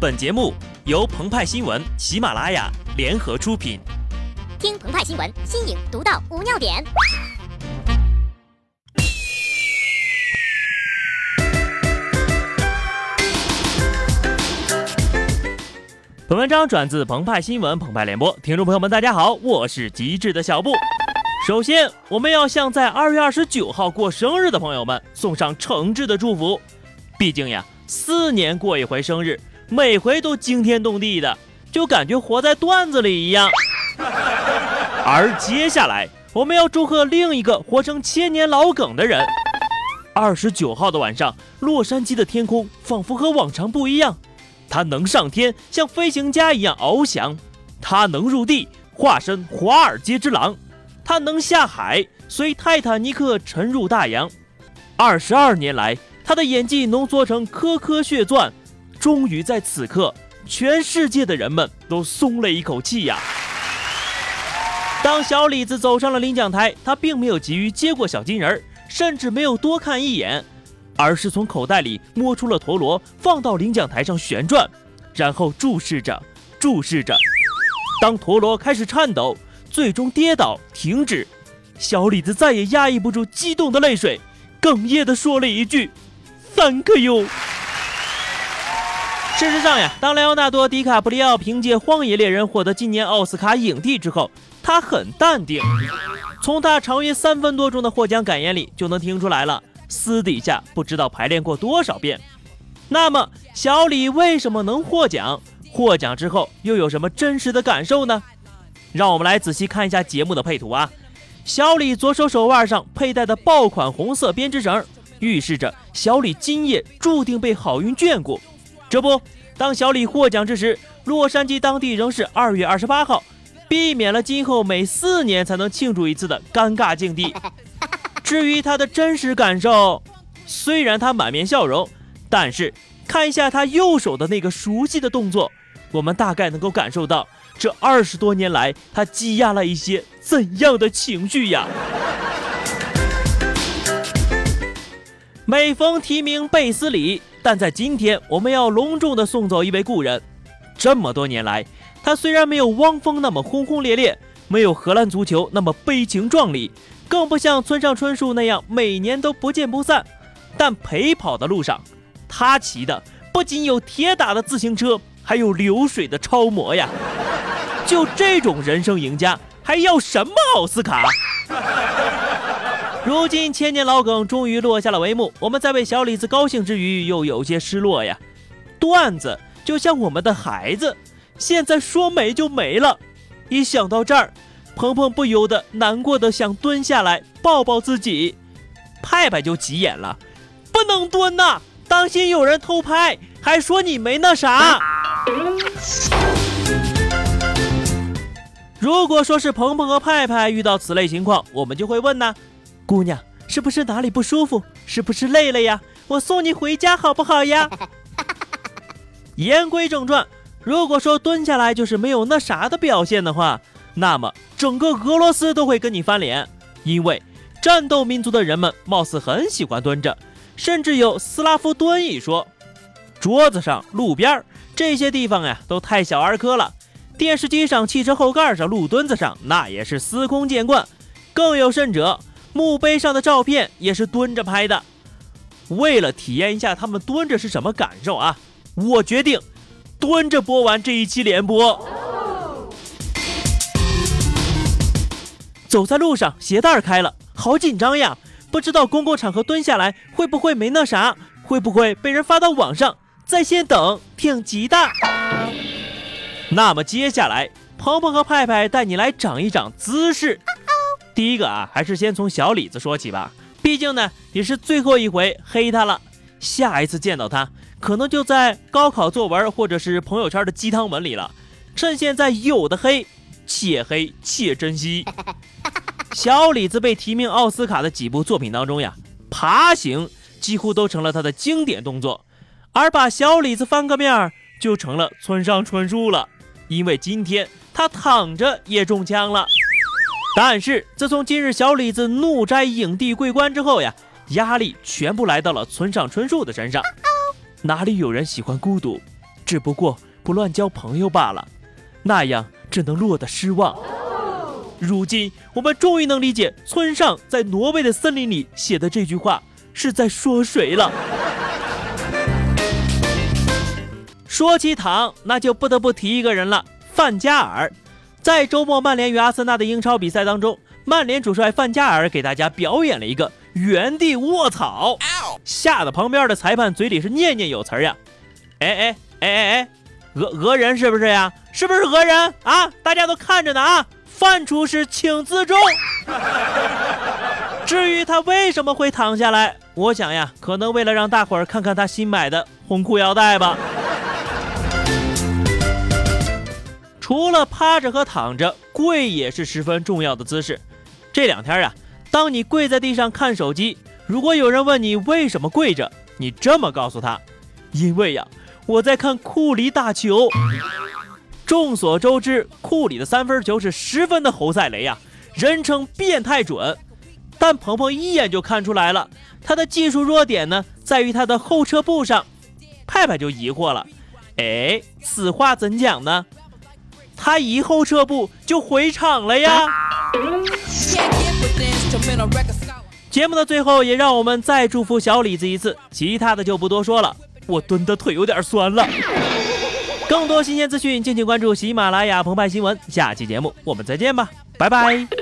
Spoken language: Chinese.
本节目由澎湃新闻、喜马拉雅联合出品。听澎湃新闻，新颖独到，无尿点。本文章转自澎湃新闻、澎湃联播，听众朋友们，大家好，我是极致的小布。首先，我们要向在二月二十九号过生日的朋友们送上诚挚的祝福，毕竟呀，四年过一回生日。每回都惊天动地的，就感觉活在段子里一样。而接下来，我们要祝贺另一个活成千年老梗的人。二十九号的晚上，洛杉矶的天空仿佛和往常不一样。它能上天，像飞行家一样翱翔；它能入地，化身华尔街之狼；它能下海，随泰坦尼克沉入大洋。二十二年来，他的演技浓缩成颗颗血钻。终于在此刻，全世界的人们都松了一口气呀！当小李子走上了领奖台，他并没有急于接过小金人，甚至没有多看一眼，而是从口袋里摸出了陀螺，放到领奖台上旋转，然后注视着，注视着。当陀螺开始颤抖，最终跌倒停止，小李子再也压抑不住激动的泪水，哽咽地说了一句：“Thank you。”事实上呀，当莱昂纳多·迪卡普里奥凭借《荒野猎人》获得今年奥斯卡影帝之后，他很淡定。从他长约三分多钟的获奖感言里就能听出来了，私底下不知道排练过多少遍。那么，小李为什么能获奖？获奖之后又有什么真实的感受呢？让我们来仔细看一下节目的配图啊。小李左手手腕上佩戴的爆款红色编织绳，预示着小李今夜注定被好运眷顾。这不，当小李获奖之时，洛杉矶当地仍是二月二十八号，避免了今后每四年才能庆祝一次的尴尬境地。至于他的真实感受，虽然他满面笑容，但是看一下他右手的那个熟悉的动作，我们大概能够感受到这二十多年来他积压了一些怎样的情绪呀。每逢提名贝斯里。但在今天，我们要隆重地送走一位故人。这么多年来，他虽然没有汪峰那么轰轰烈烈，没有荷兰足球那么悲情壮丽，更不像村上春树那样每年都不见不散，但陪跑的路上，他骑的不仅有铁打的自行车，还有流水的超模呀！就这种人生赢家，还要什么奥斯卡？如今千年老梗终于落下了帷幕，我们在为小李子高兴之余，又有些失落呀。段子就像我们的孩子，现在说没就没了。一想到这儿，鹏鹏不由得难过的想蹲下来抱抱自己。派派就急眼了，不能蹲呐，当心有人偷拍，还说你没那啥。如果说是鹏鹏和派派遇到此类情况，我们就会问呢。姑娘，是不是哪里不舒服？是不是累了呀？我送你回家好不好呀？言归正传，如果说蹲下来就是没有那啥的表现的话，那么整个俄罗斯都会跟你翻脸，因为战斗民族的人们貌似很喜欢蹲着，甚至有斯拉夫蹲一说。桌子上、路边儿这些地方呀，都太小儿科了。电视机上、汽车后盖上、路墩子上，那也是司空见惯。更有甚者。墓碑上的照片也是蹲着拍的，为了体验一下他们蹲着是什么感受啊，我决定蹲着播完这一期联播。走在路上，鞋带开了，好紧张呀！不知道公共场合蹲下来会不会没那啥，会不会被人发到网上？在线等，挺急的。那么接下来，鹏鹏和派派带你来长一长姿势。第一个啊，还是先从小李子说起吧。毕竟呢，也是最后一回黑他了。下一次见到他，可能就在高考作文或者是朋友圈的鸡汤文里了。趁现在有的黑，且黑且珍惜。小李子被提名奥斯卡的几部作品当中呀，爬行几乎都成了他的经典动作，而把小李子翻个面儿就成了村上春树了。因为今天他躺着也中枪了。但是自从今日小李子怒摘影帝桂冠之后呀，压力全部来到了村上春树的身上。哪里有人喜欢孤独？只不过不乱交朋友罢了，那样只能落得失望。如今我们终于能理解村上在挪威的森林里写的这句话是在说谁了。说起糖，那就不得不提一个人了，范加尔。在周末曼联与阿森纳的英超比赛当中，曼联主帅范加尔给大家表演了一个原地卧草，吓得旁边的裁判嘴里是念念有词呀。哎哎哎哎哎，讹讹人是不是呀？是不是讹人啊？大家都看着呢啊！范厨师请自重。至于他为什么会躺下来，我想呀，可能为了让大伙儿看看他新买的红裤腰带吧。除了趴着和躺着，跪也是十分重要的姿势。这两天啊，当你跪在地上看手机，如果有人问你为什么跪着，你这么告诉他：因为呀，我在看库里打球。众所周知，库里的三分球是十分的猴赛雷呀，人称变态准。但鹏鹏一眼就看出来了，他的技术弱点呢，在于他的后撤步上。派派就疑惑了，哎，此话怎讲呢？他一后撤步就回场了呀。节目的最后，也让我们再祝福小李子一次，其他的就不多说了。我蹲的腿有点酸了。更多新鲜资讯，敬请关注喜马拉雅澎湃新闻。下期节目我们再见吧，拜拜。